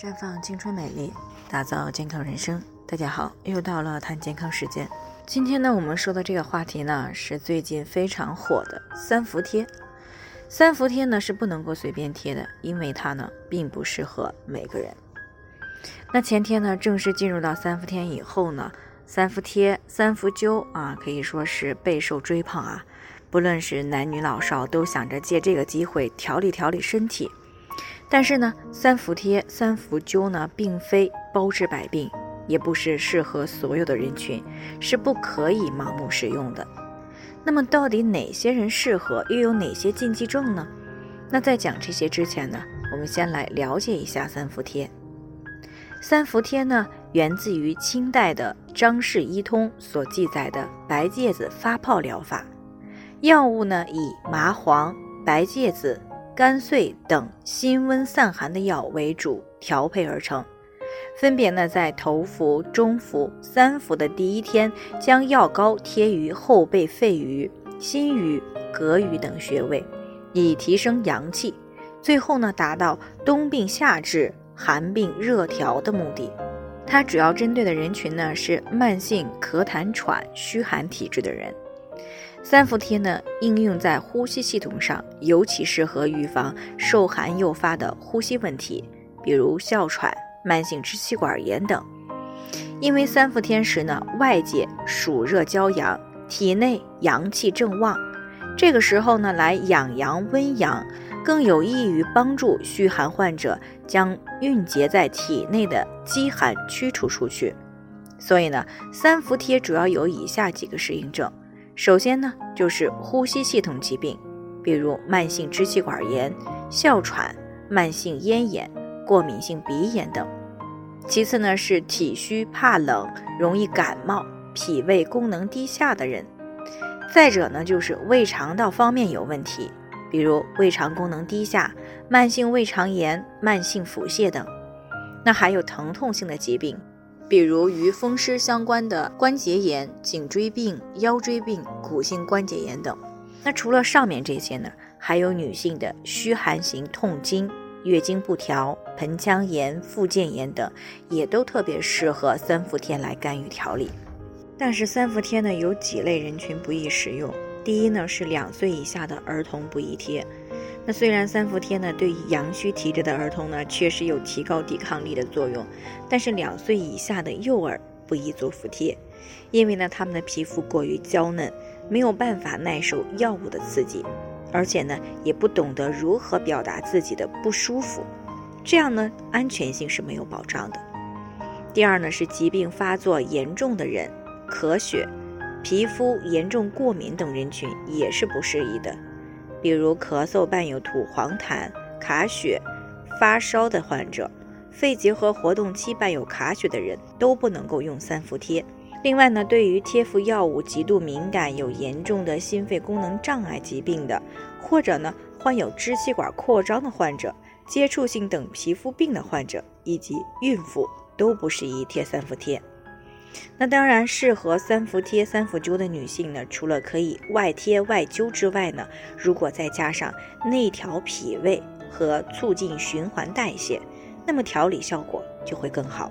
绽放青春美丽，打造健康人生。大家好，又到了谈健康时间。今天呢，我们说的这个话题呢，是最近非常火的三伏贴。三伏贴呢是不能够随便贴的，因为它呢并不适合每个人。那前天呢，正式进入到三伏天以后呢，三伏贴、三伏灸啊，可以说是备受追捧啊。不论是男女老少，都想着借这个机会调理调理身体。但是呢，三伏贴、三伏灸呢，并非包治百病，也不是适合所有的人群，是不可以盲目使用的。那么，到底哪些人适合，又有哪些禁忌症呢？那在讲这些之前呢，我们先来了解一下三伏贴。三伏贴呢，源自于清代的《张氏医通》所记载的白芥子发泡疗法。药物呢，以麻黄、白芥子、甘遂等辛温散寒的药为主调配而成，分别呢在头伏、中伏、三伏的第一天，将药膏贴于后背肺俞、心俞、膈俞等穴位，以提升阳气。最后呢，达到冬病夏治、寒病热调的目的。它主要针对的人群呢是慢性咳痰喘、虚寒体质的人。三伏贴呢，应用在呼吸系统上，尤其适合预防受寒诱发的呼吸问题，比如哮喘、慢性支气管炎等。因为三伏天时呢，外界暑热骄阳，体内阳气正旺，这个时候呢，来养阳温阳，更有益于帮助虚寒患者将蕴结在体内的积寒驱除出去。所以呢，三伏贴主要有以下几个适应症。首先呢，就是呼吸系统疾病，比如慢性支气管炎、哮喘、慢性咽炎、过敏性鼻炎等。其次呢，是体虚怕冷、容易感冒、脾胃功能低下的人。再者呢，就是胃肠道方面有问题，比如胃肠功能低下、慢性胃肠炎、慢性腹泻等。那还有疼痛性的疾病。比如与风湿相关的关节炎、颈椎病、腰椎病、骨性关节炎等。那除了上面这些呢，还有女性的虚寒型痛经、月经不调、盆腔炎、附件炎等，也都特别适合三伏天来干预调理。但是三伏天呢，有几类人群不宜使用。第一呢，是两岁以下的儿童不宜贴。那虽然三伏贴呢，对于阳虚体质的儿童呢，确实有提高抵抗力的作用，但是两岁以下的幼儿不宜做伏贴，因为呢，他们的皮肤过于娇嫩，没有办法耐受药物的刺激，而且呢，也不懂得如何表达自己的不舒服，这样呢，安全性是没有保障的。第二呢，是疾病发作严重的人，咳血、皮肤严重过敏等人群也是不适宜的。比如咳嗽伴有吐黄痰、卡血、发烧的患者，肺结核活动期伴有卡血的人都不能够用三伏贴。另外呢，对于贴服药物极度敏感、有严重的心肺功能障碍疾病的，或者呢患有支气管扩张的患者、接触性等皮肤病的患者以及孕妇都不适宜贴三伏贴。那当然，适合三伏贴、三伏灸的女性呢，除了可以外贴外灸之外呢，如果再加上内调脾胃和促进循环代谢，那么调理效果就会更好。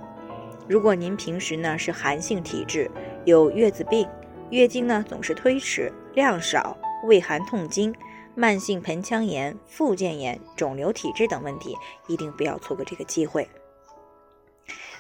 如果您平时呢是寒性体质，有月子病、月经呢总是推迟、量少、畏寒痛经、慢性盆腔炎、附件炎、肿瘤体质等问题，一定不要错过这个机会。